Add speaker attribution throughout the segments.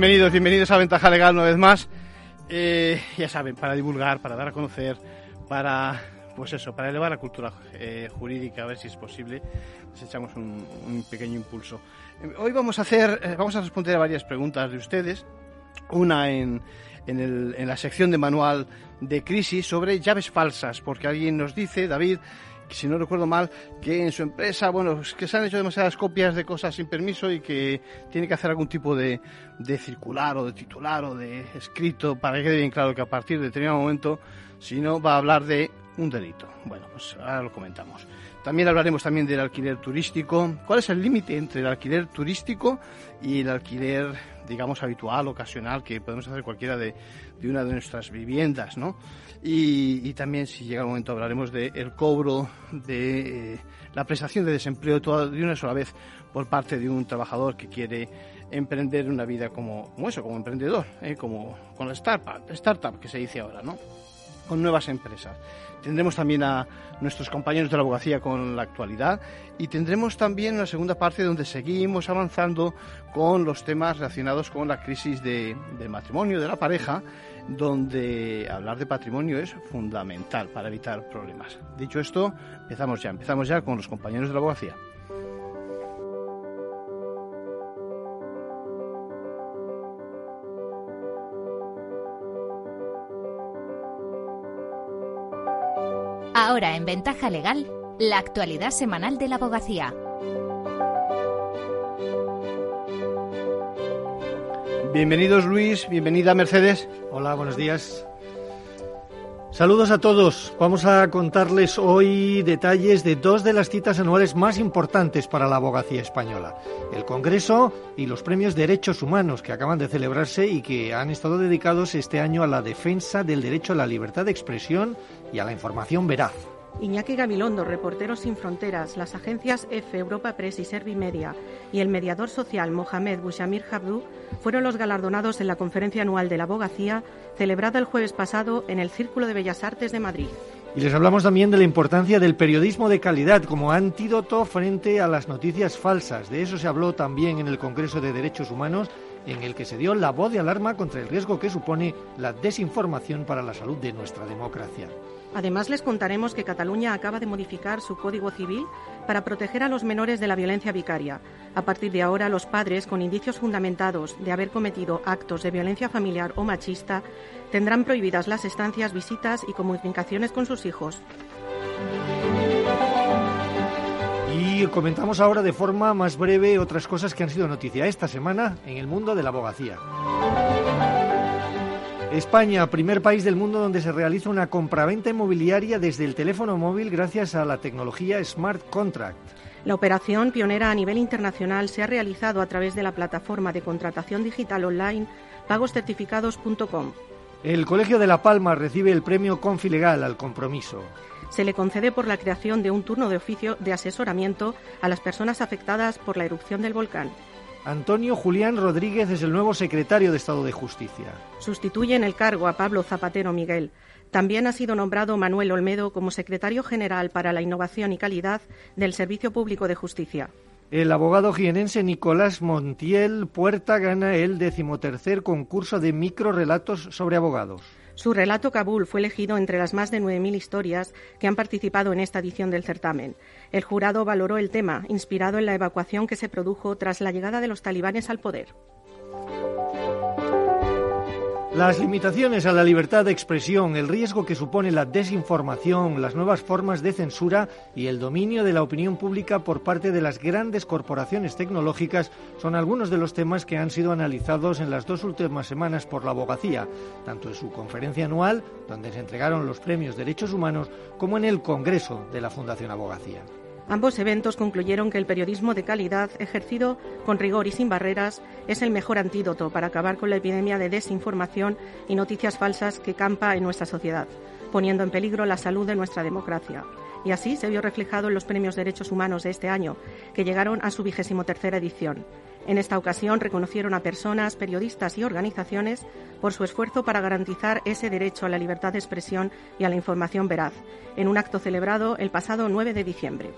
Speaker 1: Bienvenidos, bienvenidos a Ventaja Legal una vez más. Eh, ya saben, para divulgar, para dar a conocer, para, pues eso, para elevar la cultura eh, jurídica, a ver si es posible, les echamos un, pequeño impulso. Eh, hoy vamos a hacer, vamos a responder a varias preguntas de ustedes. Una en, en, el, en la sección de manual de crisis sobre llaves falsas, porque alguien nos dice, David, si no recuerdo mal, que en su empresa, bueno, es que se han hecho demasiadas copias de cosas sin permiso y que tiene que hacer algún tipo de, de circular o de titular o de escrito para que quede bien claro que a partir de determinado momento, si no, va a hablar de un delito. Bueno, pues ahora lo comentamos. También hablaremos también del alquiler turístico. ¿Cuál es el límite entre el alquiler turístico y el alquiler, digamos, habitual, ocasional, que podemos hacer cualquiera de, de una de nuestras viviendas, ¿no? Y, también, si llega el momento, hablaremos del cobro de eh, la prestación de desempleo de una sola vez por parte de un trabajador que quiere emprender una vida como, como eso, como emprendedor, ¿eh? como con la startup, startup que se dice ahora, ¿no? Con nuevas empresas. Tendremos también a nuestros compañeros de la abogacía con la actualidad y tendremos también una segunda parte donde seguimos avanzando con los temas relacionados con la crisis de, del matrimonio, de la pareja donde hablar de patrimonio es fundamental para evitar problemas. Dicho esto, empezamos ya, empezamos ya con los compañeros de la abogacía.
Speaker 2: Ahora en Ventaja Legal, la actualidad semanal de la abogacía.
Speaker 1: Bienvenidos Luis, bienvenida Mercedes.
Speaker 3: Hola, buenos días. Saludos a todos. Vamos a contarles hoy detalles de dos de las citas anuales más importantes para la abogacía española. El Congreso y los premios Derechos Humanos que acaban de celebrarse y que han estado dedicados este año a la defensa del derecho a la libertad de expresión y a la información veraz.
Speaker 4: Iñaki Gabilondo, Reporteros Sin Fronteras, las agencias F, Europa Press y Servimedia y el mediador social Mohamed Bouchamir Habdou fueron los galardonados en la conferencia anual de la abogacía celebrada el jueves pasado en el Círculo de Bellas Artes de Madrid.
Speaker 3: Y les hablamos también de la importancia del periodismo de calidad como antídoto frente a las noticias falsas. De eso se habló también en el Congreso de Derechos Humanos, en el que se dio la voz de alarma contra el riesgo que supone la desinformación para la salud de nuestra democracia.
Speaker 4: Además, les contaremos que Cataluña acaba de modificar su Código Civil para proteger a los menores de la violencia vicaria. A partir de ahora, los padres, con indicios fundamentados de haber cometido actos de violencia familiar o machista, tendrán prohibidas las estancias, visitas y comunicaciones con sus hijos.
Speaker 3: Y comentamos ahora de forma más breve otras cosas que han sido noticia esta semana en el mundo de la abogacía. España, primer país del mundo donde se realiza una compraventa inmobiliaria desde el teléfono móvil gracias a la tecnología Smart Contract.
Speaker 4: La operación, pionera a nivel internacional, se ha realizado a través de la plataforma de contratación digital online pagoscertificados.com.
Speaker 3: El Colegio de La Palma recibe el premio Confilegal al compromiso.
Speaker 4: Se le concede por la creación de un turno de oficio de asesoramiento a las personas afectadas por la erupción del volcán.
Speaker 3: Antonio Julián Rodríguez es el nuevo secretario de Estado de Justicia.
Speaker 4: Sustituye en el cargo a Pablo Zapatero Miguel. También ha sido nombrado Manuel Olmedo como secretario general para la innovación y calidad del Servicio Público de Justicia.
Speaker 3: El abogado jienense Nicolás Montiel Puerta gana el decimotercer concurso de microrelatos sobre abogados.
Speaker 4: Su relato Kabul fue elegido entre las más de 9.000 historias que han participado en esta edición del certamen. El jurado valoró el tema, inspirado en la evacuación que se produjo tras la llegada de los talibanes al poder.
Speaker 3: Las limitaciones a la libertad de expresión, el riesgo que supone la desinformación, las nuevas formas de censura y el dominio de la opinión pública por parte de las grandes corporaciones tecnológicas son algunos de los temas que han sido analizados en las dos últimas semanas por la abogacía, tanto en su conferencia anual, donde se entregaron los premios Derechos Humanos, como en el Congreso de la Fundación Abogacía.
Speaker 4: Ambos eventos concluyeron que el periodismo de calidad, ejercido con rigor y sin barreras, es el mejor antídoto para acabar con la epidemia de desinformación y noticias falsas que campa en nuestra sociedad, poniendo en peligro la salud de nuestra democracia. Y así se vio reflejado en los premios Derechos Humanos de este año, que llegaron a su vigésimo tercera edición. En esta ocasión reconocieron a personas, periodistas y organizaciones por su esfuerzo para garantizar ese derecho a la libertad de expresión y a la información veraz, en un acto celebrado el pasado 9 de diciembre.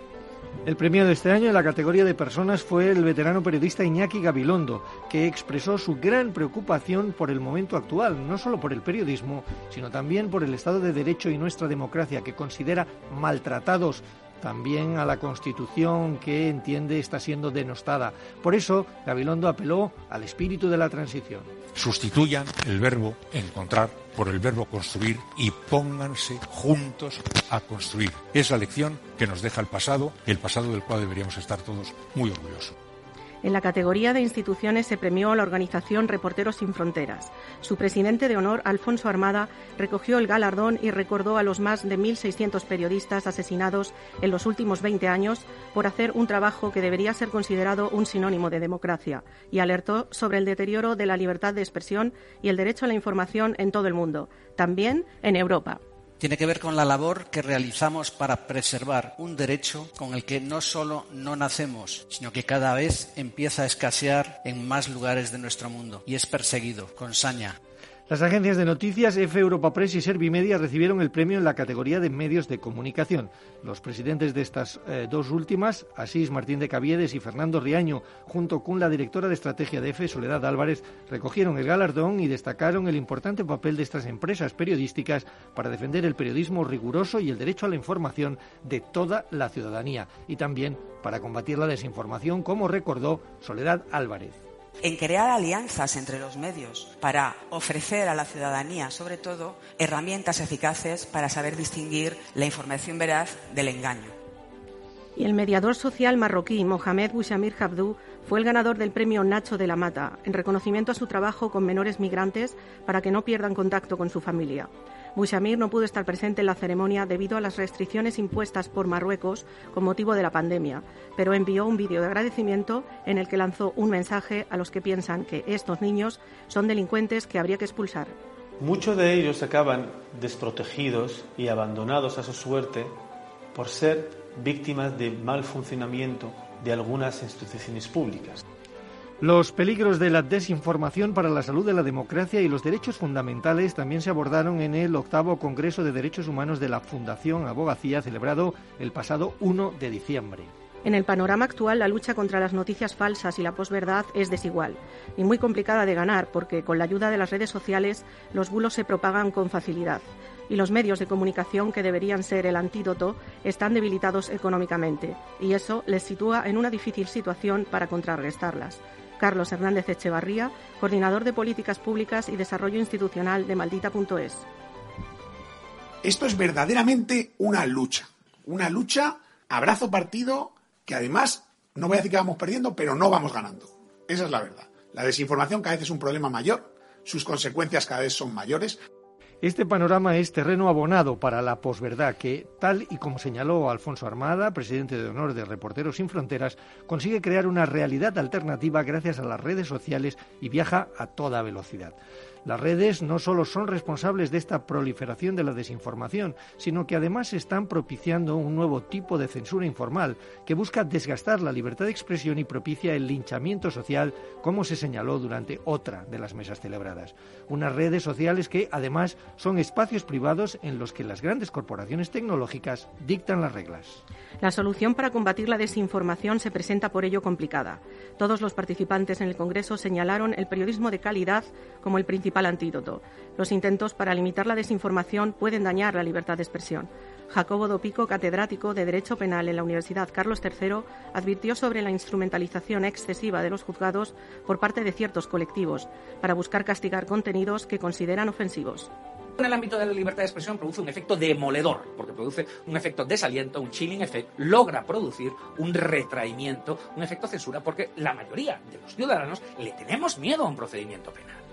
Speaker 3: El premio de este año en la categoría de personas fue el veterano periodista Iñaki Gabilondo, que expresó su gran preocupación por el momento actual, no solo por el periodismo, sino también por el Estado de Derecho y nuestra democracia, que considera maltratados también a la Constitución que entiende está siendo denostada. Por eso, Gabilondo apeló al espíritu de la transición.
Speaker 5: Sustituyan el verbo encontrar por el verbo construir y pónganse juntos a construir. Es la lección que nos deja el pasado, el pasado del cual deberíamos estar todos muy orgullosos.
Speaker 4: En la categoría de instituciones se premió a la organización Reporteros Sin Fronteras. Su presidente de honor, Alfonso Armada, recogió el galardón y recordó a los más de 1.600 periodistas asesinados en los últimos 20 años por hacer un trabajo que debería ser considerado un sinónimo de democracia y alertó sobre el deterioro de la libertad de expresión y el derecho a la información en todo el mundo, también en Europa
Speaker 6: tiene que ver con la labor que realizamos para preservar un derecho con el que no solo no nacemos, sino que cada vez empieza a escasear en más lugares de nuestro mundo y es perseguido con saña.
Speaker 3: Las agencias de noticias F Europa Press y Servimedia recibieron el premio en la categoría de medios de comunicación. Los presidentes de estas eh, dos últimas, Asís Martín de Caviedes y Fernando Riaño, junto con la directora de estrategia de F, Soledad Álvarez, recogieron el galardón y destacaron el importante papel de estas empresas periodísticas para defender el periodismo riguroso y el derecho a la información de toda la ciudadanía y también para combatir la desinformación, como recordó Soledad Álvarez
Speaker 7: en crear alianzas entre los medios para ofrecer a la ciudadanía, sobre todo, herramientas eficaces para saber distinguir la información veraz del engaño.
Speaker 4: Y el mediador social marroquí Mohamed Bouchamir Habdou fue el ganador del premio Nacho de la Mata, en reconocimiento a su trabajo con menores migrantes para que no pierdan contacto con su familia. Bouchamir no pudo estar presente en la ceremonia debido a las restricciones impuestas por Marruecos con motivo de la pandemia, pero envió un vídeo de agradecimiento en el que lanzó un mensaje a los que piensan que estos niños son delincuentes que habría que expulsar.
Speaker 8: Muchos de ellos acaban desprotegidos y abandonados a su suerte por ser víctimas de mal funcionamiento de algunas instituciones públicas.
Speaker 3: Los peligros de la desinformación para la salud de la democracia y los derechos fundamentales también se abordaron en el octavo Congreso de Derechos Humanos de la Fundación Abogacía celebrado el pasado 1 de diciembre.
Speaker 4: En el panorama actual, la lucha contra las noticias falsas y la posverdad es desigual y muy complicada de ganar porque con la ayuda de las redes sociales los bulos se propagan con facilidad y los medios de comunicación que deberían ser el antídoto están debilitados económicamente y eso les sitúa en una difícil situación para contrarrestarlas. Carlos Hernández Echevarría, coordinador de Políticas Públicas y Desarrollo Institucional de Maldita.es.
Speaker 9: Esto es verdaderamente una lucha, una lucha abrazo partido que además, no voy a decir que vamos perdiendo, pero no vamos ganando. Esa es la verdad. La desinformación cada vez es un problema mayor, sus consecuencias cada vez son mayores.
Speaker 3: Este panorama es terreno abonado para la posverdad que, tal y como señaló Alfonso Armada, presidente de honor de Reporteros Sin Fronteras, consigue crear una realidad alternativa gracias a las redes sociales y viaja a toda velocidad. Las redes no solo son responsables de esta proliferación de la desinformación, sino que además están propiciando un nuevo tipo de censura informal que busca desgastar la libertad de expresión y propicia el linchamiento social, como se señaló durante otra de las mesas celebradas. Unas redes sociales que además son espacios privados en los que las grandes corporaciones tecnológicas dictan las reglas.
Speaker 4: La solución para combatir la desinformación se presenta por ello complicada. Todos los participantes en el Congreso señalaron el periodismo de calidad como el principal principal antídoto. Los intentos para limitar la desinformación pueden dañar la libertad de expresión. Jacobo Dopico, catedrático de Derecho Penal en la Universidad Carlos III, advirtió sobre la instrumentalización excesiva de los juzgados por parte de ciertos colectivos para buscar castigar contenidos que consideran ofensivos.
Speaker 10: En el ámbito de la libertad de expresión produce un efecto demoledor, porque produce un efecto desaliento, un chilling effect, logra producir un retraimiento, un efecto censura, porque la mayoría de los ciudadanos le tenemos miedo a un procedimiento penal.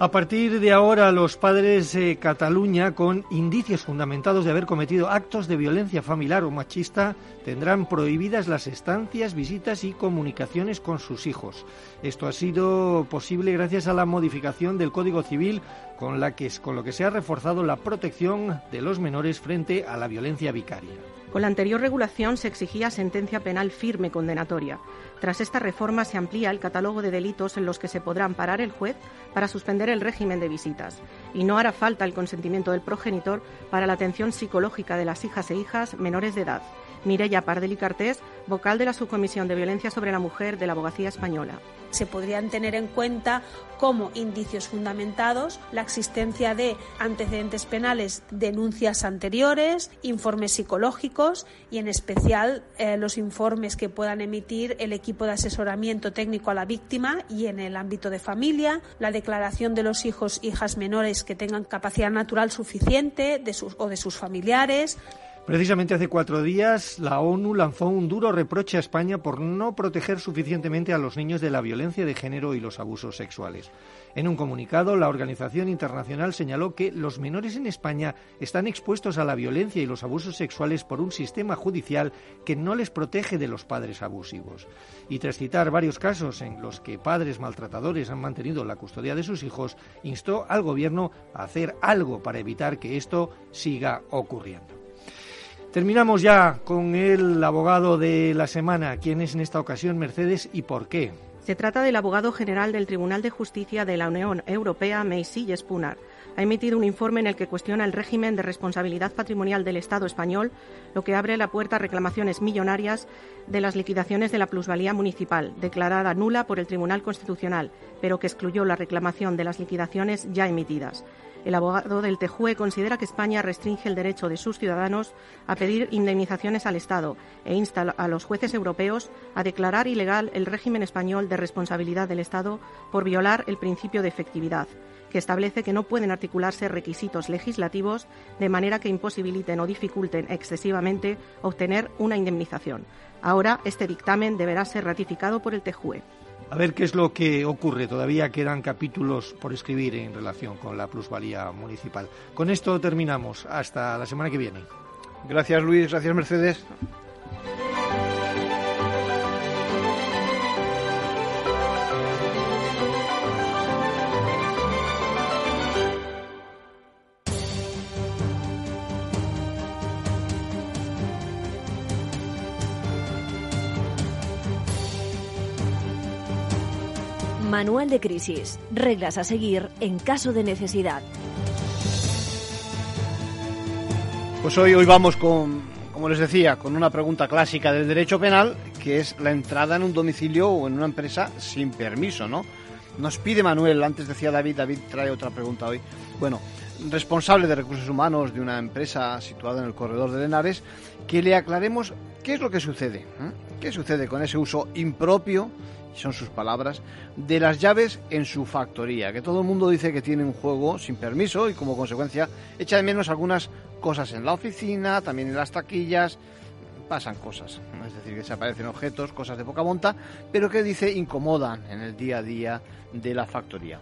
Speaker 3: A partir de ahora, los padres de Cataluña, con indicios fundamentados de haber cometido actos de violencia familiar o machista, tendrán prohibidas las estancias, visitas y comunicaciones con sus hijos. Esto ha sido posible gracias a la modificación del Código Civil con, la que, con lo que se ha reforzado la protección de los menores frente a la violencia vicaria.
Speaker 4: Con la anterior regulación se exigía sentencia penal firme condenatoria. Tras esta reforma se amplía el catálogo de delitos en los que se podrá amparar el juez para suspender el régimen de visitas. Y no hará falta el consentimiento del progenitor para la atención psicológica de las hijas e hijas menores de edad. Mireya Pardeli Cartés, vocal de la Subcomisión de Violencia sobre la Mujer de la Abogacía Española.
Speaker 11: Se podrían tener en cuenta como indicios fundamentados la existencia de antecedentes penales, denuncias anteriores, informes psicológicos y, en especial, eh, los informes que puedan emitir el equipo de asesoramiento técnico a la víctima y, en el ámbito de familia, la declaración de los hijos hijas menores que tengan capacidad natural suficiente de sus, o de sus familiares,
Speaker 3: Precisamente hace cuatro días la ONU lanzó un duro reproche a España por no proteger suficientemente a los niños de la violencia de género y los abusos sexuales. En un comunicado, la Organización Internacional señaló que los menores en España están expuestos a la violencia y los abusos sexuales por un sistema judicial que no les protege de los padres abusivos. Y tras citar varios casos en los que padres maltratadores han mantenido la custodia de sus hijos, instó al Gobierno a hacer algo para evitar que esto siga ocurriendo. Terminamos ya con el abogado de la semana. ¿Quién es en esta ocasión Mercedes y por qué?
Speaker 4: Se trata del abogado general del Tribunal de Justicia de la Unión Europea, Meisy Spunar. Ha emitido un informe en el que cuestiona el régimen de responsabilidad patrimonial del Estado español, lo que abre la puerta a reclamaciones millonarias de las liquidaciones de la plusvalía municipal, declarada nula por el Tribunal Constitucional, pero que excluyó la reclamación de las liquidaciones ya emitidas. El abogado del TEJUE considera que España restringe el derecho de sus ciudadanos a pedir indemnizaciones al Estado e insta a los jueces europeos a declarar ilegal el régimen español de responsabilidad del Estado por violar el principio de efectividad que establece que no pueden articularse requisitos legislativos de manera que imposibiliten o dificulten excesivamente obtener una indemnización. Ahora, este dictamen deberá ser ratificado por el TEJUE.
Speaker 3: A ver qué es lo que ocurre. Todavía quedan capítulos por escribir en relación con la plusvalía municipal. Con esto terminamos. Hasta la semana que viene.
Speaker 1: Gracias Luis, gracias Mercedes.
Speaker 2: Manual de crisis. Reglas a seguir en caso de necesidad.
Speaker 1: Pues hoy, hoy vamos con, como les decía, con una pregunta clásica del derecho penal, que es la entrada en un domicilio o en una empresa sin permiso, ¿no? Nos pide Manuel, antes decía David, David trae otra pregunta hoy. Bueno, responsable de recursos humanos de una empresa situada en el corredor de Lenares, que le aclaremos qué es lo que sucede. ¿eh? ¿Qué sucede con ese uso impropio son sus palabras, de las llaves en su factoría, que todo el mundo dice que tiene un juego sin permiso y como consecuencia echa de menos algunas cosas en la oficina, también en las taquillas, pasan cosas, es decir, que se aparecen objetos, cosas de poca monta, pero que dice incomodan en el día a día de la factoría.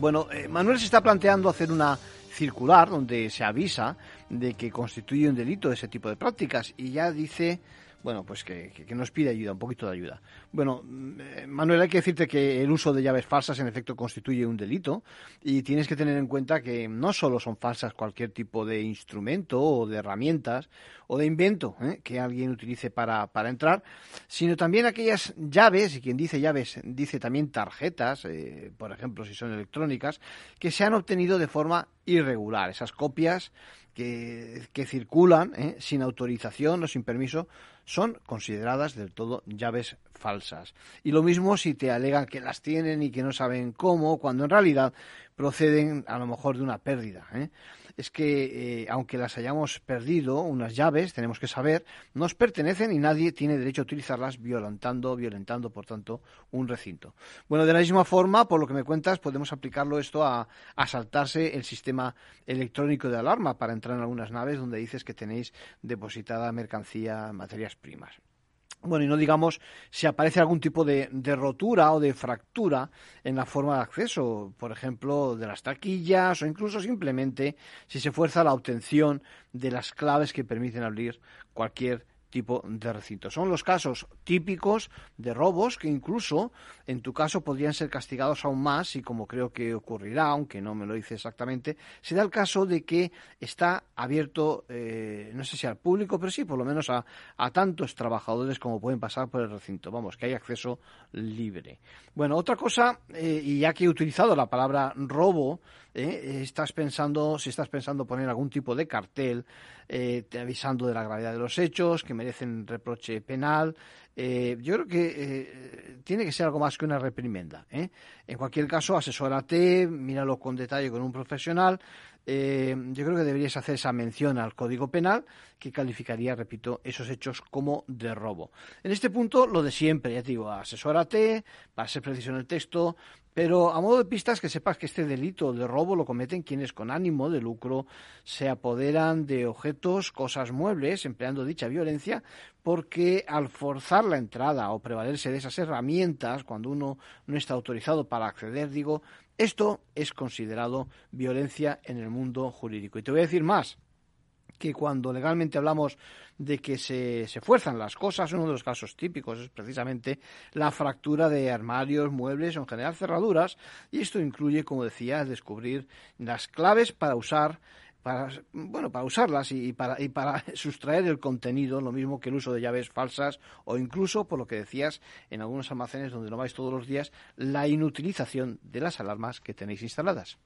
Speaker 1: Bueno, eh, Manuel se está planteando hacer una circular donde se avisa de que constituye un delito ese tipo de prácticas. Y ya dice bueno, pues que, nos pide ayuda, un poquito de ayuda. Bueno, eh, Manuel, hay que decirte que el uso de llaves falsas en efecto constituye un delito y tienes que tener en cuenta que no solo son falsas cualquier tipo de instrumento o de herramientas o de invento ¿eh? que alguien utilice para, para, entrar, sino también aquellas llaves, y quien dice llaves dice también tarjetas, eh, por ejemplo, si son electrónicas, que se han obtenido de forma irregular, esas copias que, que circulan sin autorización o sin permiso son consideradas del todo llaves falsas. Y lo mismo si te alegan que las tienen y que no saben cómo, cuando en realidad proceden a lo mejor de una pérdida. ¿eh? Es que, eh, aunque las hayamos perdido, unas llaves, tenemos que saber, nos pertenecen y nadie tiene derecho a utilizarlas violentando, violentando, por tanto, un recinto. Bueno, de la misma forma, por lo que me cuentas, podemos aplicarlo esto a, a saltarse el sistema electrónico de alarma para entrar en algunas naves donde dices que tenéis depositada mercancía, materias primas. Bueno, y no digamos si aparece algún tipo de, rotura o de fractura en la forma de acceso, por ejemplo, de las taquillas o incluso simplemente si se fuerza la obtención de las claves que permiten abrir cualquier tipo de recinto. Son los casos típicos de robos que incluso en tu caso podrían ser castigados aún más y como creo que ocurrirá, aunque no me lo dice exactamente, se da el caso de que está abierto, eh, no sé si al público, pero sí por lo menos a, a, tantos trabajadores como pueden pasar por el recinto. Vamos, que hay acceso libre. Bueno, otra cosa, eh, y ya que he utilizado la palabra robo, eh, estás pensando, si estás pensando poner algún tipo de cartel eh, avisando de la gravedad de los hechos, que merecen reproche penal, eh, yo creo que eh, tiene que ser algo más que una reprimenda. ¿eh? En cualquier caso, asesórate, míralo con detalle con un profesional. Yo creo que deberías hacer esa mención al Código Penal que calificaría, repito, esos hechos como de robo. En este punto, lo de siempre, ya te digo, asesórate para ser preciso en el texto, pero a modo de pistas que sepas que este delito de robo lo cometen quienes con ánimo de lucro se apoderan de objetos, cosas muebles, empleando dicha violencia, porque al forzar la entrada o prevalerse de esas herramientas cuando uno no está autorizado para acceder, digo, esto es considerado violencia en el mundo jurídico. Y te voy a decir más, que cuando legalmente hablamos de que se, se, fuerzan las cosas, uno de los casos típicos es precisamente la fractura de armarios, muebles o en general cerraduras, y esto incluye, como decía, descubrir las claves para usar para, bueno, para usarlas y, para, y para sustraer el contenido, lo mismo que el uso de llaves falsas o incluso, por lo que decías, en algunos almacenes donde no vais todos los días, la inutilización de las alarmas que tenéis instaladas.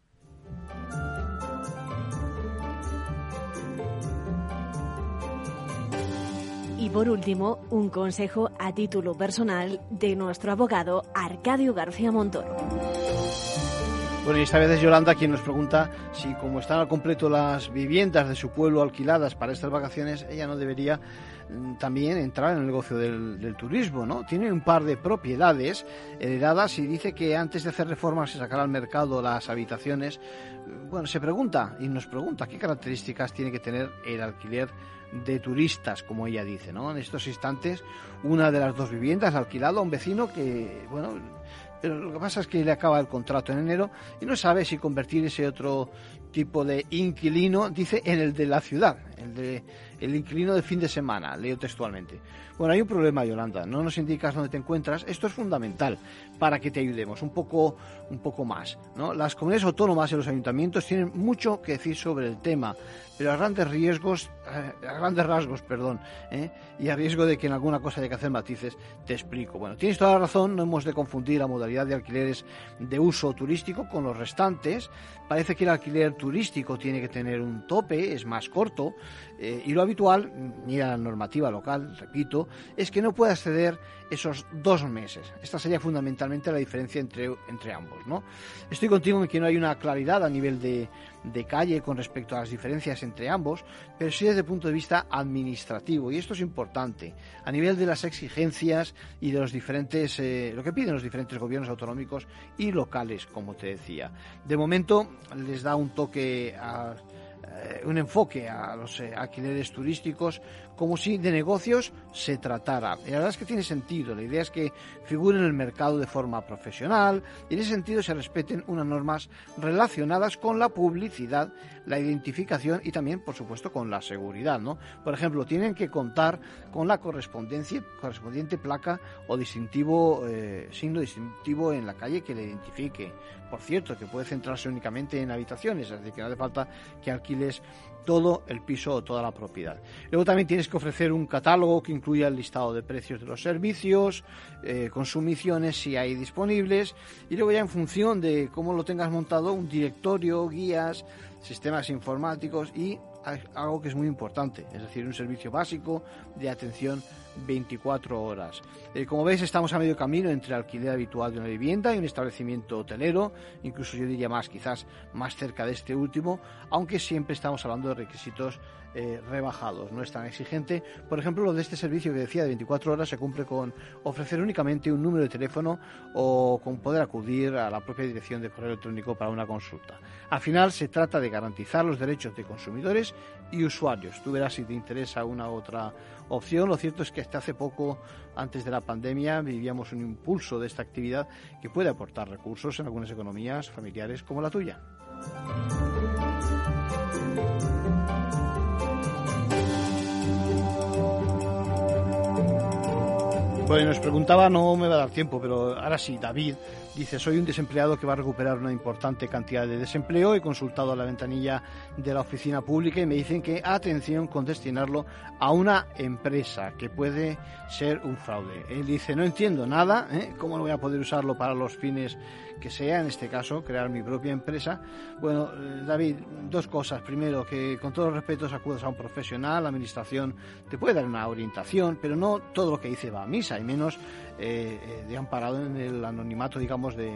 Speaker 12: Y por último, un consejo a título personal de nuestro abogado Arcadio García Montoro.
Speaker 1: Bueno, y esta vez es Yolanda quien nos pregunta si, como están al completo las viviendas de su pueblo alquiladas para estas vacaciones, ella no debería también entrar en el negocio del, turismo, ¿no? Tiene un par de propiedades heredadas y dice que antes de hacer reformas y sacar al mercado las habitaciones, bueno, se pregunta y nos pregunta qué características tiene que tener el alquiler de turistas, como ella dice, ¿no? En estos instantes, una de las dos viviendas alquilado a un vecino que, bueno, pero lo que pasa es que le acaba el contrato en enero y no sabe si convertir ese otro tipo de inquilino, dice, en el de la ciudad, el de el inquilino de fin de semana, leo textualmente. Bueno, hay un problema, Yolanda, no nos indicas dónde te encuentras. Esto es fundamental para que te ayudemos un poco, un poco más. ¿no? Las comunidades autónomas y los ayuntamientos tienen mucho que decir sobre el tema, pero a grandes riesgos, eh, a grandes rasgos, perdón, ¿eh? y a riesgo de que en alguna cosa haya que hacer matices, te explico. Bueno, tienes toda la razón, no hemos de confundir la modalidad de alquileres de uso turístico con los restantes. Parece que el alquiler turístico tiene que tener un tope, es más corto, eh, y lo habitual, mira la normativa local, repito, es que no puede acceder esos dos meses. Esta sería fundamentalmente la diferencia entre, entre ambos. ¿no? Estoy contigo en que no hay una claridad a nivel de, de calle con respecto a las diferencias entre ambos, pero sí desde el punto de vista administrativo. Y esto es importante. A nivel de las exigencias y de los diferentes, eh, lo que piden los diferentes gobiernos autonómicos y locales, como te decía. De momento les da un toque a un enfoque a los eh, alquileres turísticos como si de negocios se tratara. Y la verdad es que tiene sentido. La idea es que figuren en el mercado de forma profesional y en ese sentido se respeten unas normas relacionadas con la publicidad, la identificación y también, por supuesto, con la seguridad. ¿no? Por ejemplo, tienen que contar con la correspondencia, correspondiente placa o distintivo, eh, signo distintivo en la calle que le identifique. Por cierto, que puede centrarse únicamente en habitaciones, es que no hace falta que alquiles todo el piso o toda la propiedad. Luego también tienes que ofrecer un catálogo que incluya el listado de precios de los servicios, eh, consumiciones si hay disponibles y luego ya en función de cómo lo tengas montado un directorio, guías, sistemas informáticos y algo que es muy importante, es decir, un servicio básico de atención 24 horas. Eh, como veis, estamos a medio camino entre alquiler habitual de una vivienda y un establecimiento hotelero, incluso yo diría más, quizás más cerca de este último, aunque siempre estamos hablando de requisitos eh, rebajados, no es tan exigente. Por ejemplo, lo de este servicio que decía de 24 horas se cumple con ofrecer únicamente un número de teléfono o con poder acudir a la propia dirección de correo electrónico para una consulta. Al final se trata de garantizar los derechos de consumidores y usuarios. Tú verás si te interesa una u otra opción. Lo cierto es que hasta hace poco, antes de la pandemia, vivíamos un impulso de esta actividad que puede aportar recursos en algunas economías familiares como la tuya. Bueno, nos preguntaba, no me va a dar tiempo, pero ahora sí, David dice, soy un desempleado que va a recuperar una importante cantidad de desempleo. He consultado a la ventanilla de la oficina pública y me dicen que atención con destinarlo a una empresa que puede ser un fraude. Él dice, no entiendo nada, ¿eh? ¿cómo no voy a poder usarlo para los fines que sea, en este caso, crear mi propia empresa. Bueno, eh, David, dos cosas. Primero, que con todos los respetos acudas a un profesional, la administración te puede dar una orientación, pero no todo lo que dice va a misa, y menos eh, eh, de amparado en el anonimato, digamos, de,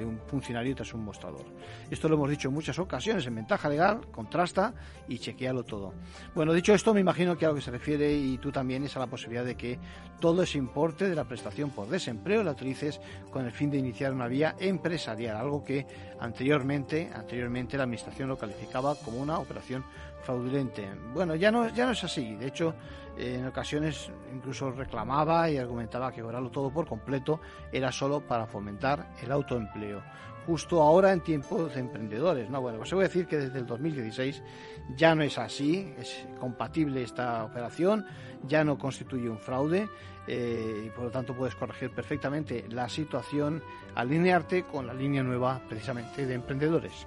Speaker 1: un funcionario tras un mostrador. Esto lo hemos dicho en muchas ocasiones, en ventaja legal, contrasta y chequealo todo. Bueno, dicho esto, me imagino que a lo que se refiere, y tú también, es a la posibilidad de que todo ese importe de la prestación por desempleo la utilices con el fin de iniciar una vía empresarial, algo que anteriormente, anteriormente la Administración lo calificaba como una operación fraudulente. Bueno, ya no, ya no es así. De hecho, en ocasiones incluso reclamaba y argumentaba que cobrarlo todo por completo era solo para fomentar el autoempleo. Justo ahora en tiempos de emprendedores. No, bueno, pues se a decir que desde el 2016 ya no es así, es compatible esta operación, ya no constituye un fraude eh, y por lo tanto puedes corregir perfectamente la situación, alinearte con la línea nueva precisamente de emprendedores.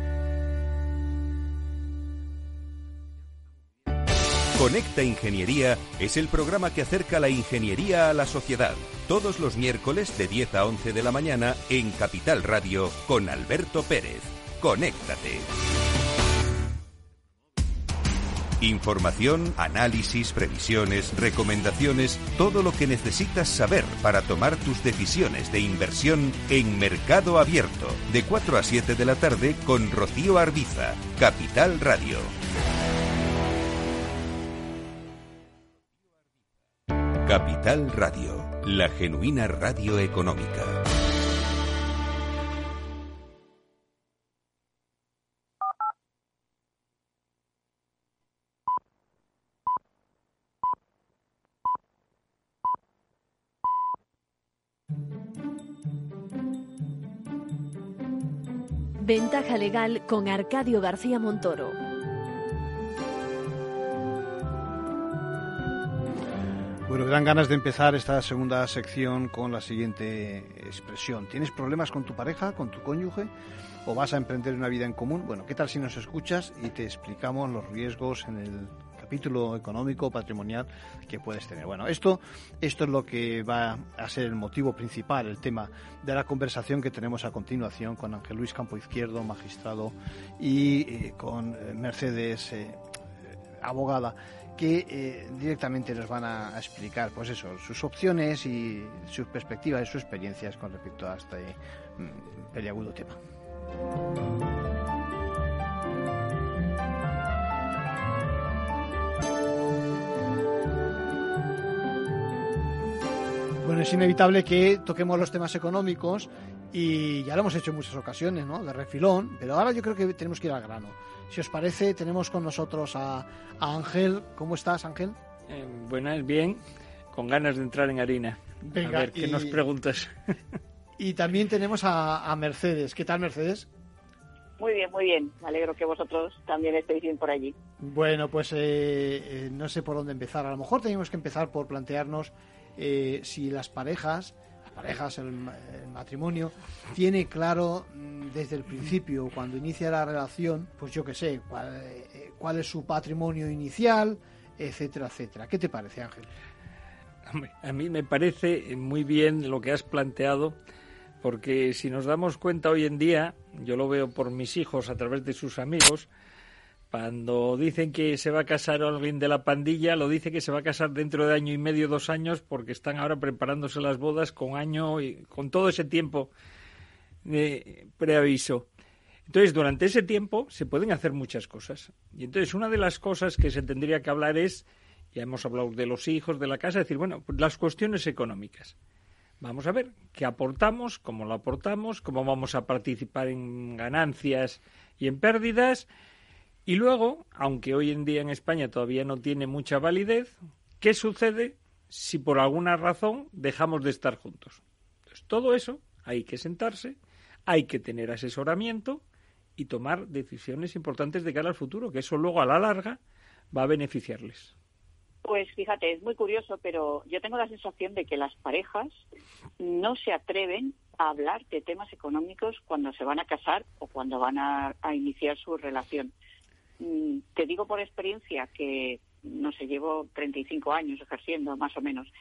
Speaker 13: Conecta Ingeniería es el programa que acerca la ingeniería a la sociedad. Todos los miércoles de 10 a 11 de la mañana en Capital Radio con Alberto Pérez. Conéctate. Información, análisis, previsiones, recomendaciones, todo lo que necesitas saber para tomar tus decisiones de inversión en Mercado Abierto, de 4 a 7 de la tarde con Rocío Arbiza, Capital Radio. Capital Radio, la genuina radio económica.
Speaker 12: Ventaja legal con Arcadio García Montoro.
Speaker 1: Bueno, me dan ganas de empezar esta segunda sección con la siguiente expresión. ¿Tienes problemas con tu pareja, con tu cónyuge? ¿O vas a emprender una vida en común? Bueno, ¿qué tal si nos escuchas y te explicamos los riesgos en el capítulo económico patrimonial que puedes tener. Bueno, esto, esto es lo que va a ser el motivo principal, el tema de la conversación que tenemos a continuación con Ángel Luis Campo Izquierdo, magistrado, y eh, con eh, Mercedes, eh, abogada que eh, directamente nos van a, explicar, pues eso, sus opciones y sus perspectivas y sus experiencias con respecto a este mm, peliagudo tema. Bueno, es inevitable que toquemos los temas económicos y ya lo hemos hecho en muchas ocasiones, ¿no? De refilón, pero ahora yo creo que tenemos que ir al grano. Si os parece, tenemos con nosotros a, Ángel. ¿Cómo estás, Ángel?
Speaker 14: Eh, buenas, bien. Con ganas de entrar en harina. Venga, a ver, ¿qué nos preguntas?
Speaker 1: y también tenemos a, Mercedes. ¿Qué tal, Mercedes?
Speaker 15: Muy bien, muy bien. Me alegro que vosotros también estéis bien por allí.
Speaker 1: Bueno, pues eh, eh, no sé por dónde empezar. A lo mejor tenemos que empezar por plantearnos si las parejas parejas, el, matrimonio, tiene claro mm, desde el principio, cuando inicia la relación, pues yo qué sé, eh, cuál, es su patrimonio inicial, etcétera, etcétera. ¿Qué te parece, Ángel?
Speaker 14: A mí me parece muy bien lo que has planteado, porque si nos damos cuenta hoy en día, yo lo veo por mis hijos a través de sus amigos, cuando dicen que se va a casar alguien de la pandilla, lo dice que se va a casar dentro de año y medio, dos años, porque están ahora preparándose las bodas con año y con todo ese tiempo de preaviso. Entonces, durante ese tiempo se pueden hacer muchas cosas. Y entonces, una de las cosas que se tendría que hablar es, ya hemos hablado de los hijos, de la casa, decir, bueno, pues las cuestiones económicas. Vamos a ver qué aportamos, cómo lo aportamos, cómo vamos a participar en ganancias y en pérdidas y luego, aunque hoy en día en España todavía no tiene mucha validez, ¿qué sucede si por alguna razón dejamos de estar juntos? Entonces, todo eso hay que sentarse, hay que tener asesoramiento y tomar decisiones importantes de cara al futuro, que eso luego a la larga va a beneficiarles.
Speaker 15: Pues fíjate, es muy curioso, pero yo tengo la sensación de que las parejas no se atreven a hablar de temas económicos cuando se van a casar o cuando van a iniciar su relación. Mm, te digo por experiencia que, no sé, llevo 35 años ejerciendo, más o menos.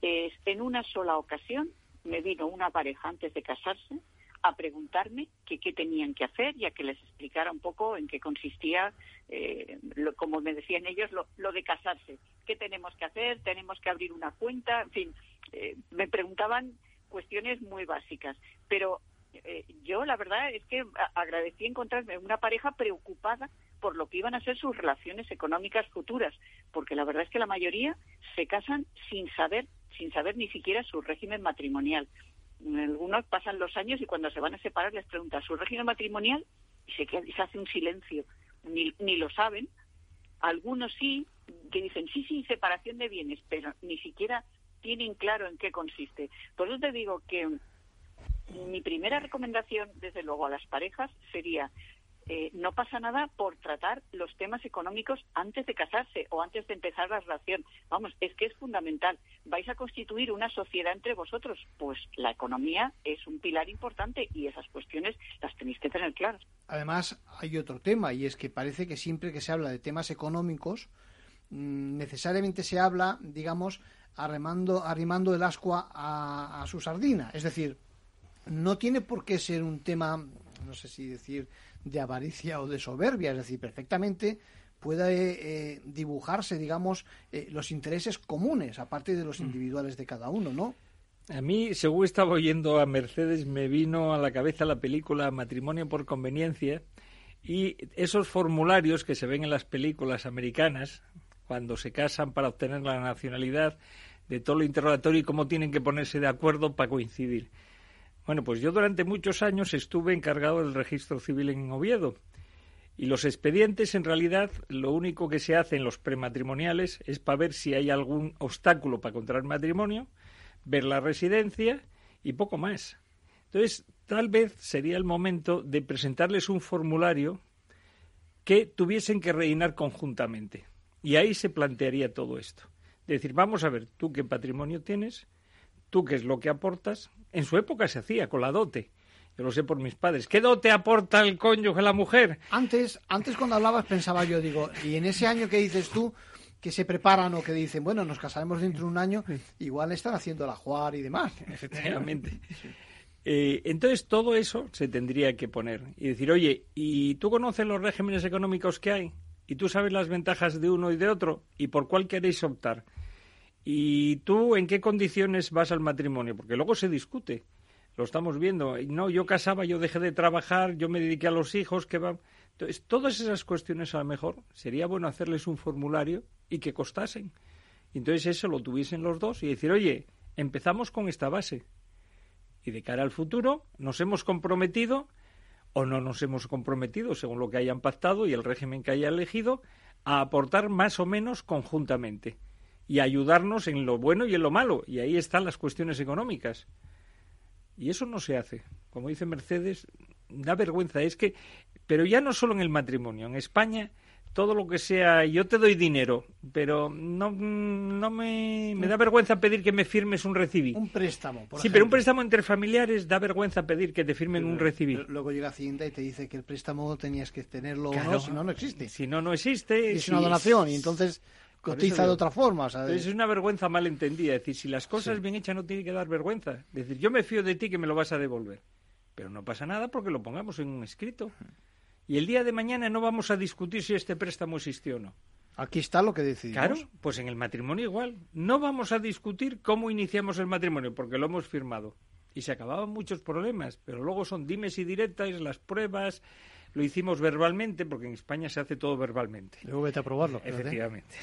Speaker 15: en una sola ocasión me vino una pareja antes de casarse a preguntarme qué tenían que hacer y a que les explicara un poco en qué consistía, eh, como me decían ellos, lo, de casarse. ¿Qué tenemos que hacer? ¿Tenemos que abrir una cuenta? En fin, eh, me preguntaban cuestiones muy básicas. Pero eh, yo la verdad es que agradecí encontrarme una pareja preocupada por lo que iban a ser sus relaciones económicas futuras, porque la verdad es que la mayoría se casan sin saber, sin saber ni siquiera su régimen matrimonial. Algunos pasan los años y cuando se van a separar les preguntan su régimen matrimonial y se, se hace un silencio, ni, ni lo saben. Algunos sí, que dicen sí, sí, separación de bienes, pero ni siquiera tienen claro en qué consiste. Por eso te digo que mi primera recomendación, desde luego, a las parejas sería eh, no pasa nada por tratar los temas económicos antes de casarse o antes de empezar la relación. Vamos, es que es fundamental. ¿Vais a constituir una sociedad entre vosotros? Pues la economía es un pilar importante y esas cuestiones las tenéis que tener claras.
Speaker 1: Además, hay otro tema y es que parece que siempre que se habla de temas económicos, mm, necesariamente se habla, digamos, arrimando, arrimando el ascua a su sardina. Es decir, no tiene por qué ser un tema, no sé si decir, de avaricia o de soberbia, es decir, perfectamente puede eh, dibujarse, digamos, eh, los intereses comunes, aparte de los mm. individuales de cada uno, ¿no?
Speaker 14: A mí, según estaba oyendo a Mercedes, me vino a la cabeza la película Matrimonio por conveniencia y esos formularios que se ven en las películas americanas, cuando se casan para obtener la nacionalidad, de todo lo interrogatorio y cómo tienen que ponerse de acuerdo para coincidir. Bueno, pues yo durante muchos años estuve encargado del registro civil en Oviedo. Y los expedientes, en realidad, lo único que se hace en los prematrimoniales es para ver si hay algún obstáculo para contraer matrimonio, ver la residencia y poco más. Entonces, tal vez sería el momento de presentarles un formulario que tuviesen que rellenar conjuntamente. Y ahí se plantearía todo esto. Es decir, vamos a ver, tú qué patrimonio tienes, tú qué es lo que aportas. En su época se hacía con la dote. Yo lo sé por mis padres. ¿Qué dote aporta el cónyuge a la mujer?
Speaker 16: Antes, antes cuando hablabas pensaba yo, digo, y en ese año que dices tú, que se preparan o que dicen, bueno, nos casaremos dentro de un año, igual están haciendo el ajuar y demás.
Speaker 14: Efectivamente. Eh, entonces todo eso se tendría que poner y decir, oye, ¿y tú conoces los regímenes económicos que hay? ¿Y tú sabes las ventajas de uno y de otro? ¿Y por cuál queréis optar? ¿Y tú en qué condiciones vas al matrimonio? Porque luego se discute. Lo estamos viendo. No, yo casaba, yo dejé de trabajar, yo me dediqué a los hijos, que van. Entonces, todas esas cuestiones a lo mejor sería bueno hacerles un formulario y que costasen. Entonces eso lo tuviesen los dos y decir, oye, empezamos con esta base. Y de cara al futuro, nos hemos comprometido o no nos hemos comprometido, según lo que hayan pactado y el régimen que haya elegido, a aportar más o menos conjuntamente y ayudarnos en lo bueno y en lo malo. Y ahí están las cuestiones económicas. Y eso no se hace. Como dice Mercedes, da vergüenza. Es que, pero ya no solo en el matrimonio. En España, todo lo que sea, yo te doy dinero, pero no, no me, me da vergüenza pedir que me firmes un recibí.
Speaker 16: Un préstamo, por
Speaker 14: Sí, pero un préstamo entre familiares da vergüenza pedir que te firmen un recibí.
Speaker 16: Luego llega Hacienda y te dice que el préstamo tenías que tenerlo
Speaker 14: Claro.
Speaker 16: o no, si no, no existe.
Speaker 14: Si no, no existe.
Speaker 16: Es
Speaker 14: si-
Speaker 16: una donación y entonces cotiza de otra forma. o sea,
Speaker 14: entonces es una vergüenza mal entendida. Es decir, si las cosas
Speaker 16: Sí.
Speaker 14: bien hechas no tiene que dar vergüenza. Es decir, yo me fío de ti que me lo vas a devolver. Pero no pasa nada porque lo pongamos en un escrito. Y el día de mañana no vamos a discutir si este préstamo existió o no.
Speaker 16: Aquí está lo que decidimos.
Speaker 14: Claro, pues en el matrimonio igual. No vamos a discutir cómo iniciamos el matrimonio, porque lo hemos firmado. Y se acababan muchos problemas, pero luego son dimes y directas, las pruebas, lo hicimos verbalmente, porque en España se hace todo verbalmente.
Speaker 16: Luego vete a probarlo.
Speaker 14: Efectivamente.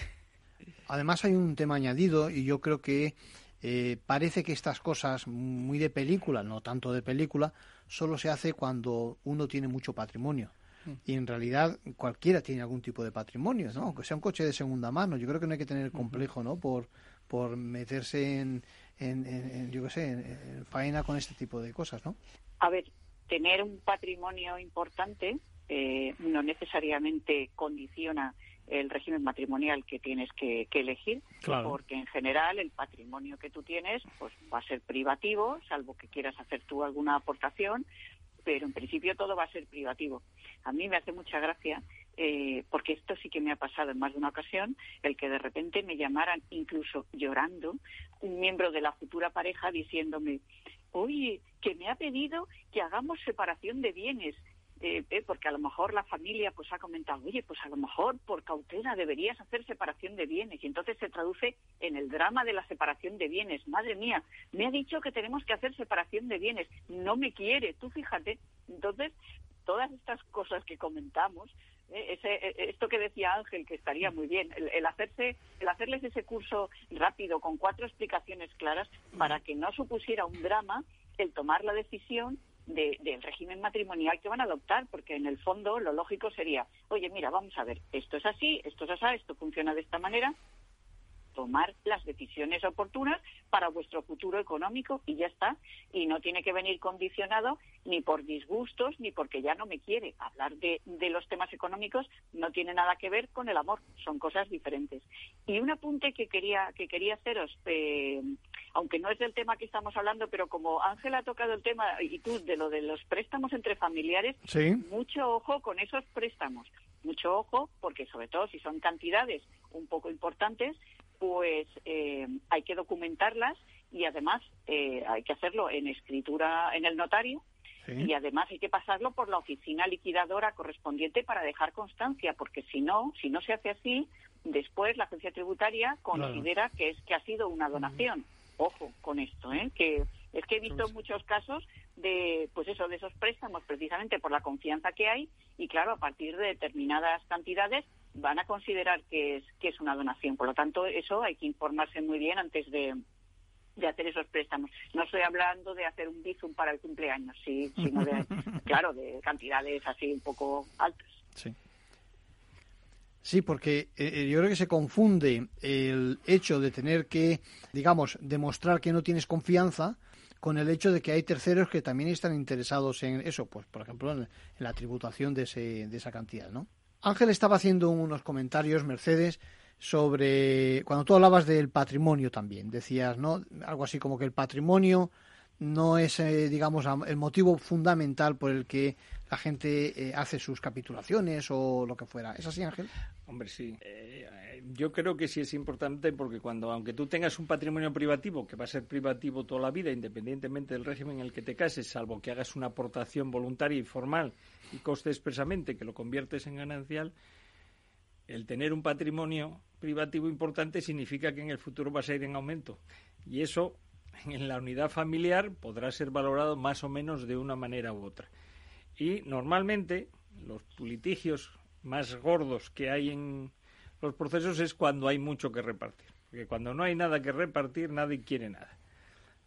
Speaker 16: Además hay un tema añadido y yo creo que eh, parece que estas cosas muy de película, no tanto de película, solo se hace cuando uno tiene mucho patrimonio.
Speaker 14: Mm.
Speaker 16: Y en realidad cualquiera tiene algún tipo de patrimonio, ¿no? Aunque sea un coche de segunda mano. Yo creo que no hay que tener complejo, ¿no? Por, por meterse en, en, en- en, yo qué sé, en, en faena con este tipo de cosas, ¿no?
Speaker 15: A ver, tener un patrimonio importante eh, no necesariamente condiciona el régimen matrimonial que tienes que, que elegir,
Speaker 17: Claro.
Speaker 15: porque en general el patrimonio que tú tienes pues va a ser privativo, salvo que quieras hacer tú alguna aportación, pero en principio todo va a ser privativo. A mí me hace mucha gracia, eh, porque esto sí que me ha pasado en más de una ocasión, el que de repente me llamaran, incluso llorando, un miembro de la futura pareja diciéndome, oye, que me ha pedido que hagamos separación de bienes. Eh, eh, porque a lo mejor la familia pues ha comentado, oye, pues a lo mejor por cautela deberías hacer separación de bienes y entonces se traduce en el drama de la separación de bienes. Madre mía, me ha dicho que tenemos que hacer separación de bienes, no me quiere, tú fíjate. Entonces, todas estas cosas que comentamos, eh, ese, eh, esto que decía Ángel, que estaría muy bien, el, el hacerse, el hacerles ese curso rápido con cuatro explicaciones claras para que no supusiera un drama el tomar la decisión de- del régimen matrimonial que van a adoptar, porque en el fondo lo lógico sería, oye, mira, vamos a ver, esto es así, esto es así, esto funciona de esta manera, tomar las decisiones oportunas para vuestro futuro económico y ya está. Y no tiene que venir condicionado ni por disgustos ni porque ya no me quiere. Hablar de, de los temas económicos no tiene nada que ver con el amor, son cosas diferentes. Y un apunte que quería, que quería haceros, eh, aunque no es del tema que estamos hablando, pero como Ángel ha tocado el tema y tú de lo de los préstamos entre familiares,
Speaker 16: Sí.
Speaker 15: mucho ojo con esos préstamos. Mucho ojo, porque sobre todo si son cantidades un poco importantes, pues eh, hay que documentarlas y además eh, hay que hacerlo en escritura en el notario y además hay que pasarlo por la oficina liquidadora correspondiente para dejar constancia, porque si no, si no se hace así, después la agencia tributaria considera que es que ha sido una donación. Ojo con esto, ¿eh? que es que he visto muchos casos de pues eso de esos préstamos precisamente por la confianza que hay y claro a partir de determinadas cantidades van a considerar que es que es una donación por lo tanto eso hay que informarse muy bien antes de de hacer esos préstamos. No estoy hablando de hacer un bizum para el cumpleaños, sí, sino de, claro, de cantidades así un poco altas.
Speaker 16: Sí. Sí, porque eh, eh, yo creo que se confunde el hecho de tener que, digamos, demostrar que no tienes confianza
Speaker 1: con el hecho de que hay terceros que también están interesados en eso, pues por ejemplo en, la tributación de, ese, de esa cantidad, ¿no? Ángel estaba haciendo unos comentarios, Mercedes, sobre cuando tú hablabas del patrimonio también, decías, ¿no? Algo así como que el patrimonio no es, eh, digamos, el motivo fundamental por el que la gente eh, hace sus capitulaciones o lo que fuera. ¿Es así, Ángel?
Speaker 14: Hombre, sí. Eh, yo creo que sí es importante porque cuando, aunque tú tengas un patrimonio privativo, que va a ser privativo toda la vida, independientemente del régimen en el que te cases, salvo que hagas una aportación voluntaria y formal y coste expresamente que lo conviertes en ganancial, el tener un patrimonio privativo importante significa que en el futuro va a ir en aumento. Y eso en la unidad familiar podrá ser valorado más o menos de una manera u otra. Y normalmente los litigios más gordos que hay en los procesos es cuando hay mucho que repartir. Porque cuando no hay nada que repartir, nadie quiere nada.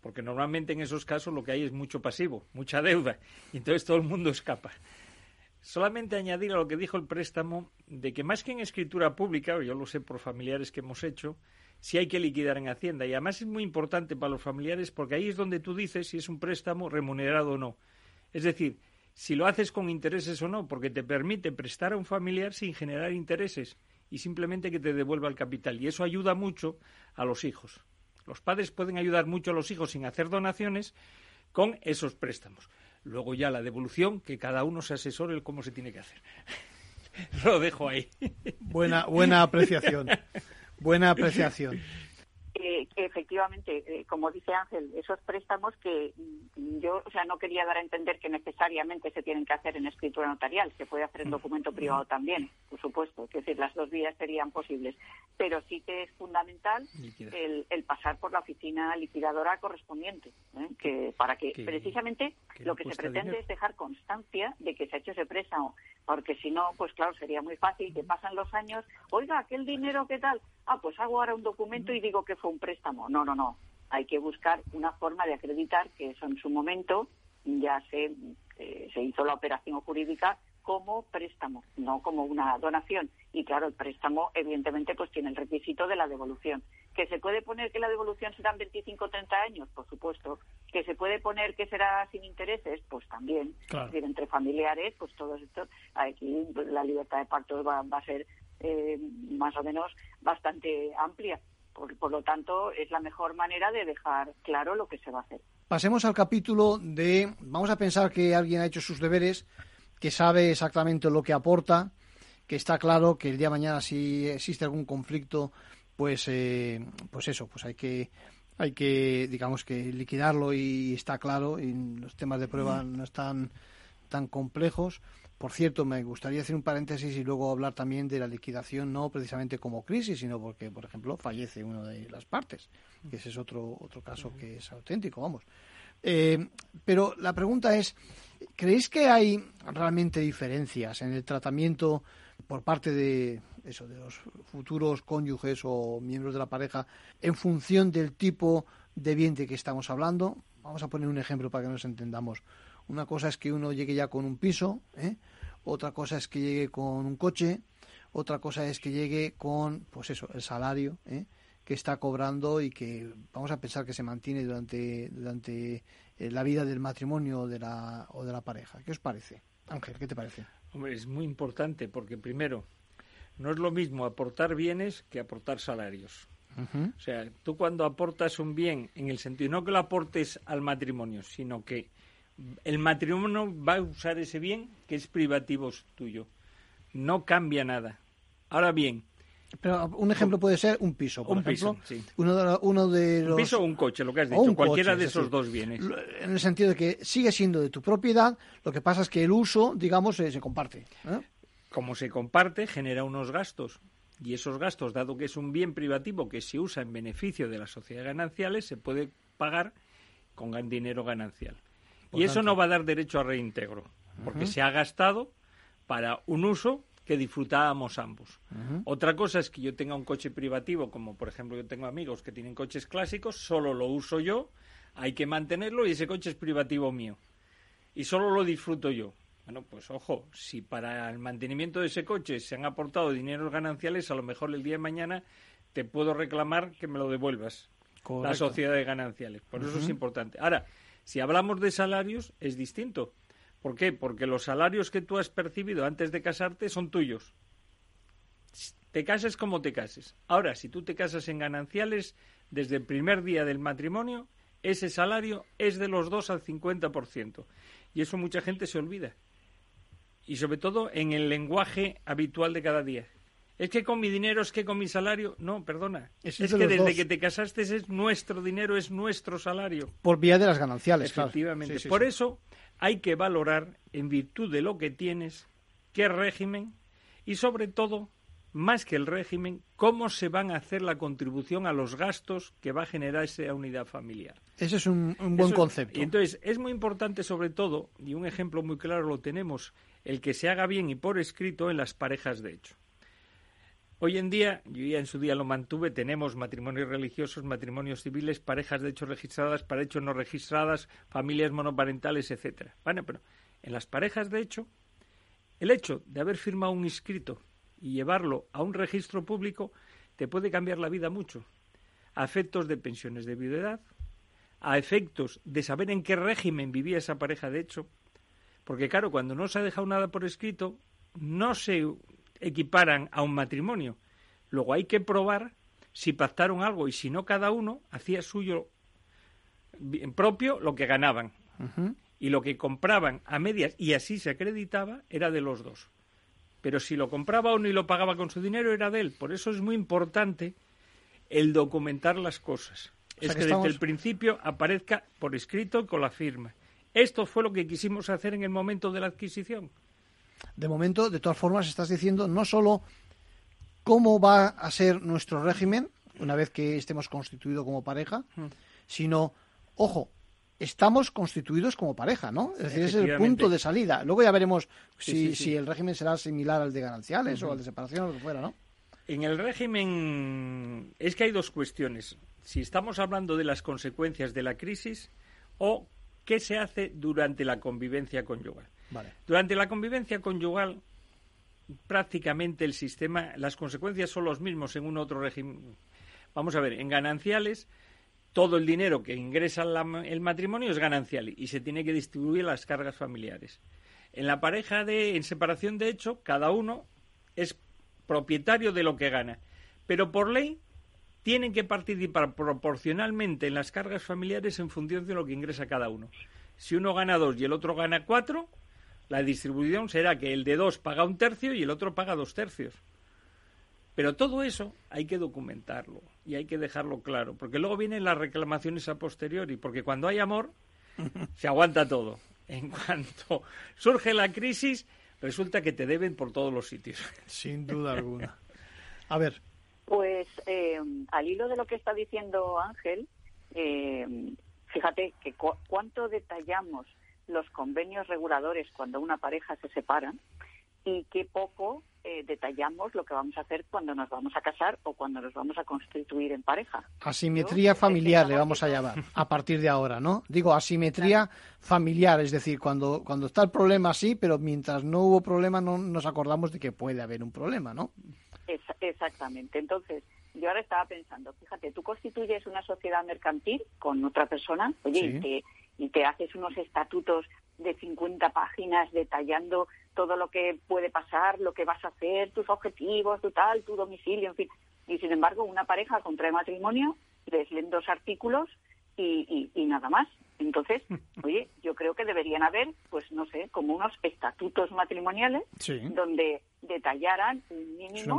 Speaker 14: Porque normalmente en esos casos lo que hay es mucho pasivo, mucha deuda, y entonces todo el mundo escapa. Solamente añadir a lo que dijo el préstamo de que más que en escritura pública, yo lo sé por familiares que hemos hecho, si hay que liquidar en Hacienda. Y además es muy importante para los familiares porque ahí es donde tú dices si es un préstamo remunerado o no. Es decir, si lo haces con intereses o no, porque te permite prestar a un familiar sin generar intereses y simplemente que te devuelva el capital. Y eso ayuda mucho a los hijos. Los padres pueden ayudar mucho a los hijos sin hacer donaciones con esos préstamos. Luego ya la devolución, que cada uno se asesore el cómo se tiene que hacer. Lo dejo ahí.
Speaker 1: Buena, buena apreciación. Buena apreciación.
Speaker 15: que efectivamente, eh, como dice Ángel, esos préstamos que mm, yo, o sea, no quería dar a entender que necesariamente se tienen que hacer en escritura notarial, se puede hacer en documento privado también, por supuesto, es decir, las dos vías serían posibles, pero sí que es fundamental el, pasar por la oficina liquidadora correspondiente, ¿eh? que para que precisamente lo que se pretende es dejar constancia de que se ha hecho ese préstamo, porque si no, pues claro, sería muy fácil que pasan los años, oiga, aquel dinero, ¿qué tal? Ah, pues hago ahora un documento y digo que fue un préstamo. No, no, no. Hay que buscar una forma de acreditar que eso en su momento ya se, eh, se hizo la operación jurídica como préstamo, no como una donación. Y claro, el préstamo evidentemente pues tiene el requisito de la devolución. ¿Que se puede poner que la devolución será en 25 o 30 años? Por supuesto. ¿Que se puede poner que será sin intereses? Pues también. Es decir, entre familiares, pues todo esto, aquí la libertad de pacto va, va a ser eh, más o menos bastante amplia. Por, lo tanto, es la mejor manera de dejar claro lo que se va a hacer.
Speaker 1: Pasemos al capítulo de, vamos a pensar que alguien ha hecho sus deberes, que sabe exactamente lo que aporta, que está claro que el día de mañana si existe algún conflicto, pues, eh, pues eso, pues hay que hay que digamos que liquidarlo y está claro y los temas de prueba no están tan complejos por cierto, me gustaría hacer un paréntesis y luego hablar también de la liquidación, no precisamente como crisis, sino porque, por ejemplo, fallece una de las partes, que ese es otro, otro caso que es auténtico, vamos. Eh, pero la pregunta es, ¿creéis que hay realmente diferencias en el tratamiento por parte de eso, de los futuros cónyuges o miembros de la pareja en función del tipo de bien de que estamos hablando? Vamos a poner un ejemplo para que nos entendamos. Una cosa es que uno llegue ya con un piso, ¿eh? otra cosa es que llegue con un coche, otra cosa es que llegue con, pues eso, el salario ¿eh? que está cobrando y que vamos a pensar que se mantiene durante, durante eh, la vida del matrimonio o de, la, o de la pareja. ¿Qué os parece? Ángel, ¿qué te parece?
Speaker 14: Hombre, es muy importante porque primero, no es lo mismo aportar bienes que aportar salarios. O sea, tú cuando aportas un bien, en el sentido, no que lo aportes al matrimonio, sino que el matrimonio va a usar ese bien que es privativo tuyo. No cambia nada. Ahora bien.
Speaker 1: Pero un ejemplo puede ser un piso, por
Speaker 14: un
Speaker 1: ejemplo.
Speaker 14: Piso, sí.
Speaker 1: uno, de, los...
Speaker 14: Un piso o un coche, lo que has dicho. Cualquiera de esos dos bienes.
Speaker 1: En el sentido de que sigue siendo de tu propiedad, lo que pasa es que el uso, digamos, se, comparte. ¿eh?
Speaker 14: Como se comparte, genera unos gastos. Y esos gastos, dado que es un bien privativo que se usa en beneficio de las sociedades gananciales, se puede pagar con dinero ganancial y eso no va a dar derecho a reintegro, porque se ha gastado para un uso que disfrutábamos ambos. Otra cosa es que yo tenga un coche privativo, como por ejemplo yo tengo amigos que tienen coches clásicos, solo lo uso yo, hay que mantenerlo y ese coche es privativo mío. Y solo lo disfruto yo. Bueno, pues ojo, si para el mantenimiento de ese coche se han aportado dineros gananciales, a lo mejor el día de mañana te puedo reclamar que me lo devuelvas la sociedad de gananciales. Por eso es importante. Ahora, si hablamos de salarios, es distinto. ¿Por qué? Porque los salarios que tú has percibido antes de casarte son tuyos. Te cases como te cases. Ahora, si tú te casas en gananciales, desde el primer día del matrimonio, ese salario es de los dos al 50%. Y eso mucha gente se olvida. Y sobre todo en el lenguaje habitual de cada día. Es que con mi dinero, es que con mi salario. No, perdona. Es, que desde que te casaste es nuestro dinero, es nuestro salario.
Speaker 16: Por vía de las gananciales,
Speaker 14: Efectivamente. Por eso hay que valorar, en virtud de lo que tienes, qué régimen y sobre todo más que el régimen, cómo se van a hacer la contribución a los gastos que va a generar esa unidad familiar.
Speaker 16: Ese es un, buen concepto.
Speaker 14: Y entonces, es muy importante sobre todo, y un ejemplo muy claro lo tenemos, el que se haga bien y por escrito en las parejas de hecho. Hoy en día, yo ya en su día lo mantuve, tenemos matrimonios religiosos, matrimonios civiles, parejas de hecho registradas, para hecho no registradas, familias monoparentales, etcétera. Bueno, pero en las parejas de hecho, el hecho de haber firmado un inscrito y llevarlo a un registro público te puede cambiar la vida mucho. A efectos de pensiones de viudedad, a efectos de saber en qué régimen vivía esa pareja de hecho, porque claro, cuando no se ha dejado nada por escrito, no se equiparan a un matrimonio. Luego hay que probar si pactaron algo y si no cada uno hacía suyo propio lo que ganaban. Y lo que compraban a medias y así se acreditaba era de los dos pero si lo compraba uno y lo pagaba con su dinero era de él. Por eso es muy importante el documentar las cosas. es que, desde el principio aparezca por escrito con la firma. Esto fue lo que quisimos hacer en el momento de la adquisición.
Speaker 16: De momento, de todas formas, estás diciendo no solo cómo va a ser nuestro régimen una vez que estemos constituidos como pareja, mm. sino, ojo, estamos constituidos como pareja, ¿no? Es decir, es el punto de salida. Luego ya veremos si, si el régimen será similar al de gananciales o al de separación o lo que fuera, ¿no?
Speaker 14: En el régimen es que hay dos cuestiones. Si estamos hablando de las consecuencias de la crisis o qué se hace durante la convivencia conyugal. Durante la convivencia conyugal prácticamente el sistema, las consecuencias son los mismos en un otro régimen. Vamos a ver, en gananciales todo el dinero que ingresa el matrimonio es ganancial y se tiene que distribuir las cargas familiares. En la pareja de en separación de hecho, cada uno es propietario de lo que gana, pero por ley tienen que participar proporcionalmente en las cargas familiares en función de lo que ingresa cada uno. Si uno gana dos y el otro gana cuatro, la distribución será que el de dos paga un tercio y el otro paga dos tercios. Pero todo eso hay que documentarlo y hay que dejarlo claro, porque luego vienen las reclamaciones a posteriori, porque cuando hay amor se aguanta todo. En cuanto surge la crisis, resulta que te deben por todos los sitios.
Speaker 16: Sin duda alguna. A ver.
Speaker 15: Pues eh, al hilo de lo que está diciendo Ángel, eh, fíjate que cuánto detallamos los convenios reguladores cuando una pareja se separa y qué poco eh, detallamos lo que vamos a hacer cuando nos vamos a casar o cuando nos vamos a constituir en pareja.
Speaker 16: Asimetría familiar le vamos a llamar a partir de ahora, ¿no? Digo, asimetría familiar, es decir, cuando, cuando está el problema sí, pero mientras no hubo problema no nos acordamos de que puede haber un problema, ¿no?
Speaker 15: exactamente. Entonces, yo ahora estaba pensando, fíjate, tú constituyes una sociedad mercantil con otra persona, oye, y, te, y te haces unos estatutos de 50 páginas detallando todo lo que puede pasar, lo que vas a hacer, tus objetivos, tu tal, tu domicilio, en fin. Y sin embargo, una pareja contrae matrimonio, les leen dos artículos y, y, nada más. Entonces, oye, yo creo que deberían haber, pues no sé, como unos estatutos matrimoniales donde detallaran un mínimo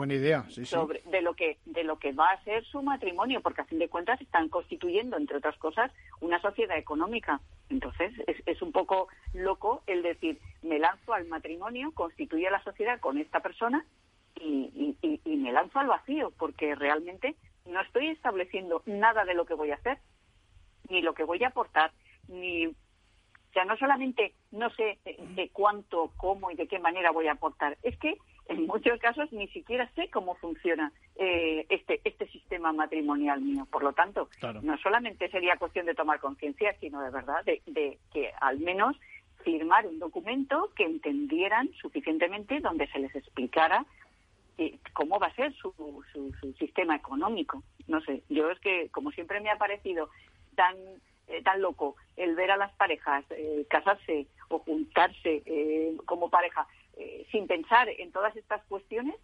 Speaker 15: sobre de lo que de lo que va a ser su matrimonio, porque a fin de cuentas están constituyendo, entre otras cosas, una sociedad económica. Entonces, es, es un poco loco el decir, me lanzo al matrimonio, constituye la sociedad con esta persona y, y, y me lanzo al vacío, porque realmente no estoy estableciendo nada de lo que voy a hacer ni lo que voy a aportar, ni o sea, no solamente no sé de cuánto, cómo y de qué manera voy a aportar, es que en muchos casos ni siquiera sé cómo funciona eh, este, este sistema matrimonial mío. Por lo tanto, no solamente sería cuestión de tomar conciencia, sino de verdad de, de, que al menos firmar un documento que entendieran suficientemente donde se les explicara eh, cómo va a ser su, su, sistema económico. No sé, yo es que como siempre me ha parecido tan eh, tan loco el ver a las parejas eh, casarse o juntarse como pareja sin pensar en todas estas cuestiones,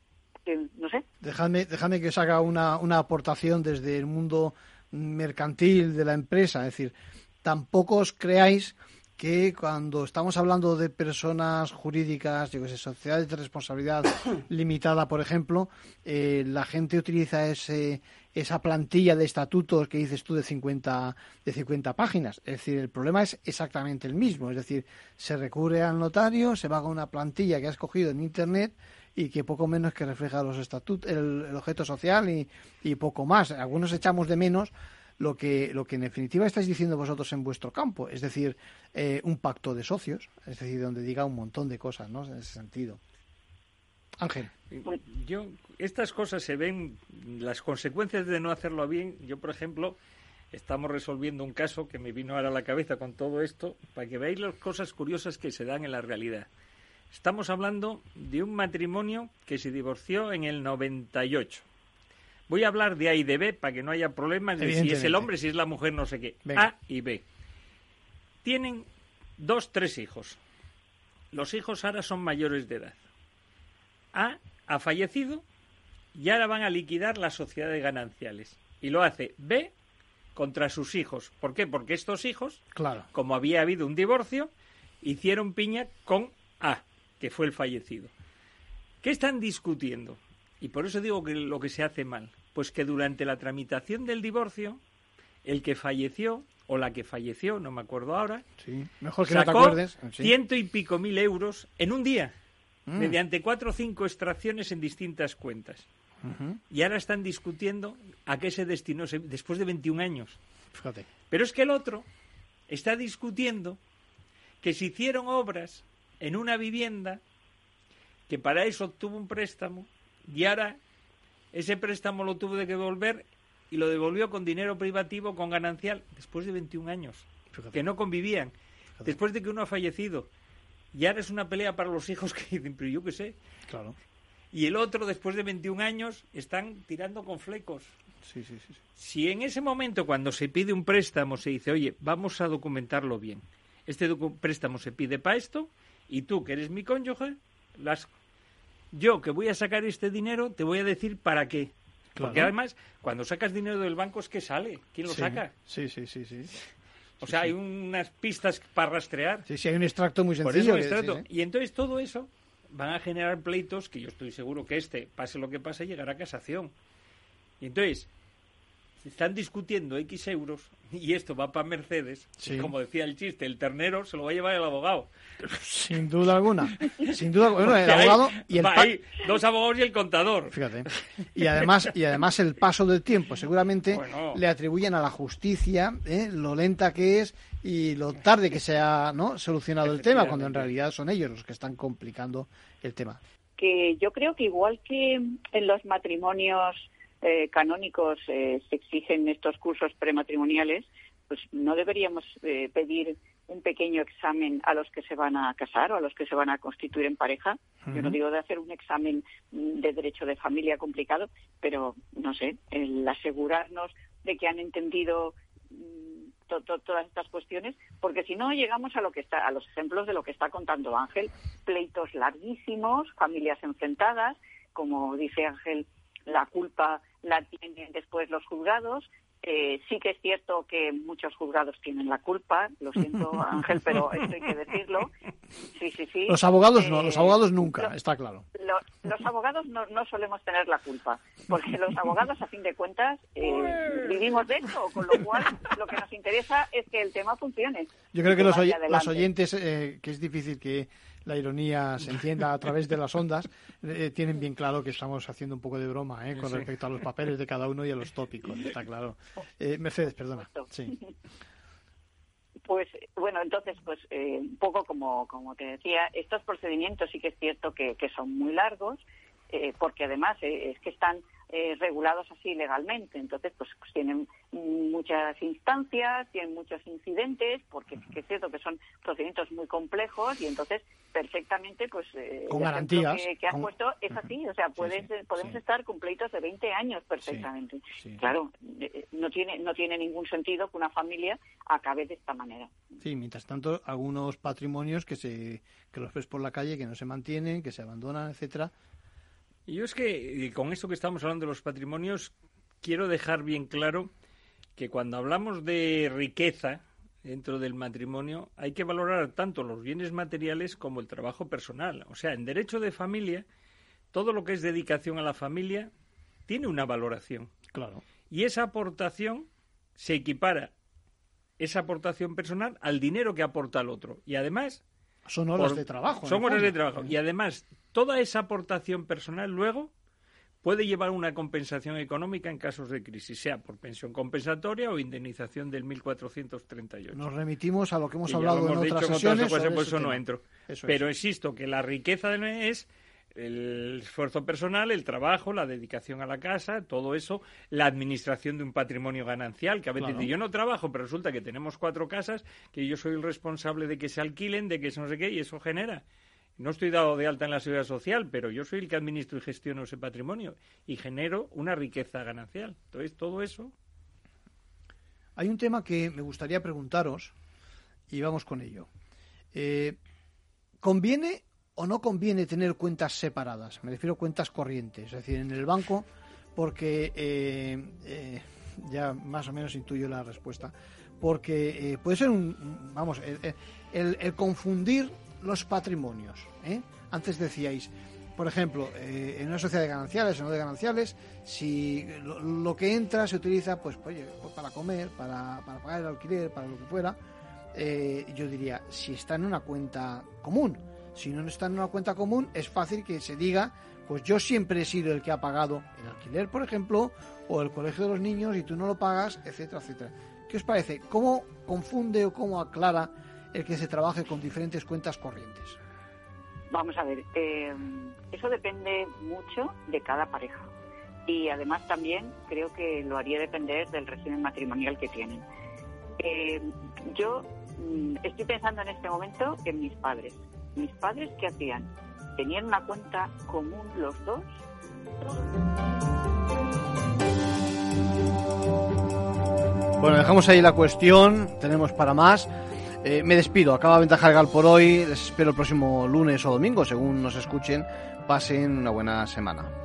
Speaker 15: no sé.
Speaker 1: Déjame, déjame que os haga una, una aportación desde el mundo mercantil de la empresa, es decir, tampoco os creáis que cuando estamos hablando de personas jurídicas, yo que sé, sociedades de responsabilidad limitada, por ejemplo, eh, la gente utiliza ese, esa plantilla de estatutos que dices tú de 50, de 50 páginas. Es decir, el problema es exactamente el mismo. Es decir, se recurre al notario, se va con una plantilla que ha escogido en Internet y que poco menos que refleja los estatutos, el, el objeto social y, y poco más. Algunos echamos de menos lo que, lo que en definitiva estáis diciendo vosotros en vuestro campo, es decir, eh, un pacto de socios, es decir, donde diga un montón de cosas, ¿no? En ese sentido. Ángel.
Speaker 14: Yo, estas cosas se ven, las consecuencias de no hacerlo bien, yo, por ejemplo, estamos resolviendo un caso que me vino ahora a la cabeza con todo esto, para que veáis las cosas curiosas que se dan en la realidad. Estamos hablando de un matrimonio que se divorció en el 98 Voy a hablar de A y de B para que no haya problemas de si es el hombre, si es la mujer, no sé qué. A y B. Tienen dos, tres hijos. Los hijos ahora son mayores de edad. A ha fallecido y ahora van a liquidar las sociedades gananciales. Y lo hace B contra sus hijos. ¿Por qué? Porque estos hijos,
Speaker 1: claro.
Speaker 14: como había habido un divorcio, hicieron piña con A, que fue el fallecido. ¿Qué están discutiendo? Y por eso digo que lo que se hace mal, pues que durante la tramitación del divorcio, el que falleció o la que falleció, no me acuerdo ahora,
Speaker 1: mejor que no te acuerdes,
Speaker 14: ciento y pico mil euros en un día, mm. mediante cuatro o cinco extracciones en distintas cuentas. Y ahora están discutiendo a qué se destinó después de 21 años.
Speaker 1: Fíjate.
Speaker 14: Pero es que el otro está discutiendo que se hicieron obras en una vivienda que para eso obtuvo un préstamo y ahora ese préstamo lo tuvo de que devolver y lo devolvió con dinero privativo, con ganancial, después de 21 años, que no convivían, después de que uno ha fallecido. Y ahora es una pelea para los hijos que dicen, pero yo qué sé.
Speaker 1: Claro.
Speaker 14: Y el otro, después de 21 años, están tirando con flecos.
Speaker 1: Sí, sí, sí,
Speaker 14: Si en ese momento, cuando se pide un préstamo, se dice, oye, vamos a documentarlo bien. Este préstamo se pide para esto, y tú, que eres mi cónyuge, las yo que voy a sacar este dinero, te voy a decir para qué. Porque además, cuando sacas dinero del banco es que sale. ¿Quién lo saca?
Speaker 1: Sí, sí, sí, sí.
Speaker 14: O sea, hay unas pistas para rastrear.
Speaker 1: Sí, sí, hay un extracto muy sencillo.
Speaker 14: Y entonces todo eso van a generar pleitos que yo estoy seguro que este, pase lo que pase, llegará a casación. Y entonces, están discutiendo X euros y esto va para Mercedes, como decía el chiste, el ternero se lo va a llevar el abogado.
Speaker 1: Sin duda alguna. Sin duda bueno, el abogado y el
Speaker 14: dos abogados y el contador.
Speaker 1: Fíjate. Y además y además el paso del tiempo seguramente le atribuyen a la justicia ¿eh? lo lenta que es y lo tarde que se ha ¿no? solucionado el tema cuando en realidad son ellos los que están complicando el tema.
Speaker 15: Que yo creo que igual que en los matrimonios eh, canónicos eh, se exigen estos cursos prematrimoniales, pues no deberíamos eh, pedir un pequeño examen a los que se van a casar o a los que se van a constituir en pareja. Yo no digo de hacer un examen mm, de derecho de familia complicado, pero no sé, el asegurarnos de que han entendido mm, todas estas cuestiones, porque si no llegamos a lo que está, a los ejemplos de lo que está contando Ángel, pleitos larguísimos, familias enfrentadas, como dice Ángel, la culpa la tienen después los juzgados. Eh, sí que es cierto que muchos juzgados tienen la culpa, lo siento Ángel, pero esto hay que decirlo. Sí, sí, sí.
Speaker 1: Los abogados no, los eh, abogados nunca, está claro.
Speaker 15: los abogados no, no, solemos tener la culpa, porque los abogados, a fin de cuentas, eh, vivimos de eso, con lo cual lo que nos interesa es que el tema funcione.
Speaker 1: Yo creo que, los, los, oyentes, que es difícil que la ironía se entienda a través de las ondas, eh, tienen bien claro que estamos haciendo un poco de broma ¿eh? con respecto a los papeles de cada uno y a los tópicos, está claro. Eh, Mercedes, perdona. Sí.
Speaker 15: Pues bueno, entonces, pues un poco como, como te decía, estos procedimientos sí que es cierto que, que son muy largos, porque además es que están eh, regulados así legalmente. Entonces, pues, pues, tienen muchas instancias, tienen muchos incidentes, porque que es cierto que son procedimientos muy complejos y entonces perfectamente, pues, eh,
Speaker 1: con garantías.
Speaker 15: Que, has puesto es así, o sea, puedes, podemos estar con pleitos de 20 años perfectamente. Claro, eh, no tiene, no tiene ningún sentido que una familia acabe de esta manera.
Speaker 1: Sí, mientras tanto, algunos patrimonios que se que los ves por la calle, que no se mantienen, que se abandonan, etcétera,
Speaker 14: yo es que con esto que estamos hablando de los patrimonios, quiero dejar bien claro que cuando hablamos de riqueza dentro del matrimonio, hay que valorar tanto los bienes materiales como el trabajo personal. O sea, en derecho de familia, todo lo que es dedicación a la familia tiene una valoración.
Speaker 1: Claro.
Speaker 14: Y esa aportación se equipara, esa aportación personal, al dinero que aporta el otro. Y además...
Speaker 1: Son horas de trabajo.
Speaker 14: Son horas de trabajo. Y además, toda esa aportación personal luego puede llevar una compensación económica en casos de crisis, sea por pensión compensatoria o indemnización del 1438.
Speaker 1: Nos remitimos a lo que hemos hablado en otras sesiones.
Speaker 14: por eso no entro. Pero insisto que la riqueza es el esfuerzo personal, el trabajo, la dedicación a la casa, todo eso, la administración de un patrimonio ganancial, que a veces yo no trabajo, pero resulta que tenemos cuatro casas, que yo soy el responsable de que se alquilen, de que no sé qué, y eso genera no estoy dado de alta en la seguridad social, pero yo soy el que administro y gestiono ese patrimonio y genero una riqueza ganancial. Entonces, todo eso.
Speaker 1: Hay un tema que me gustaría preguntaros y vamos con ello. Eh, ¿Conviene o no conviene tener cuentas separadas? Me refiero a cuentas corrientes, es decir, en el banco, porque eh, eh, ya más o menos intuyo la respuesta. Porque puede ser un, vamos, el confundir los patrimonios. ¿eh? Antes decíais, por ejemplo, eh, en una sociedad de gananciales o no de gananciales, si lo, que entra se utiliza pues, pues para comer, para, pagar el alquiler, para lo que fuera, eh, yo diría, si está en una cuenta común. Si no está en una cuenta común, es fácil que se diga, pues yo siempre he sido el que ha pagado el alquiler, por ejemplo, o el colegio de los niños y tú no lo pagas, etcétera, etcétera. ¿Qué os parece? ¿Cómo confunde o cómo aclara el que se trabaje con diferentes cuentas corrientes?
Speaker 15: Vamos a ver, eh, eso depende mucho de cada pareja y además también creo que lo haría depender del régimen matrimonial que tienen. Eh, yo mm, estoy pensando en este momento en mis padres. Mis padres, ¿qué hacían? Tenían una cuenta común los dos.
Speaker 18: Bueno, dejamos ahí la cuestión, tenemos para más. Eh, me despido, acaba Ventaja Legal por hoy. Les espero el próximo lunes o domingo, según nos escuchen. Pasen una buena semana.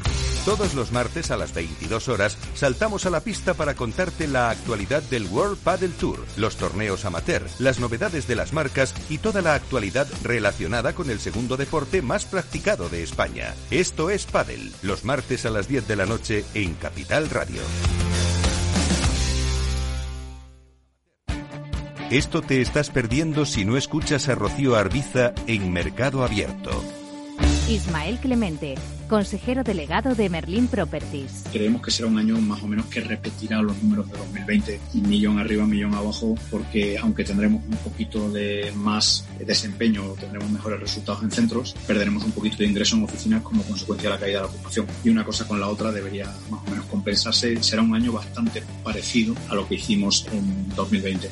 Speaker 13: Todos los martes a las 22 horas saltamos a la pista para contarte la actualidad del World Paddle Tour, los torneos amateur, las novedades de las marcas y toda la actualidad relacionada con el segundo deporte más practicado de España. Esto es Paddle, los martes a las 10 de la noche en Capital Radio. Esto te estás perdiendo si no escuchas a Rocío Arbiza en Mercado Abierto.
Speaker 2: Ismael Clemente, consejero delegado de Merlin Properties.
Speaker 17: Creemos que será un año más o menos que repetirá los números de 2020, millón arriba, millón abajo, porque aunque tendremos un poquito de más desempeño, tendremos mejores resultados en centros, perderemos un poquito de ingreso en oficinas como consecuencia de la caída de la ocupación. Y una cosa con la otra debería más o menos compensarse. Será un año bastante parecido a lo que hicimos en 2020.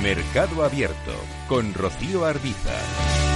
Speaker 13: Mercado Abierto con Rocío Arbiza.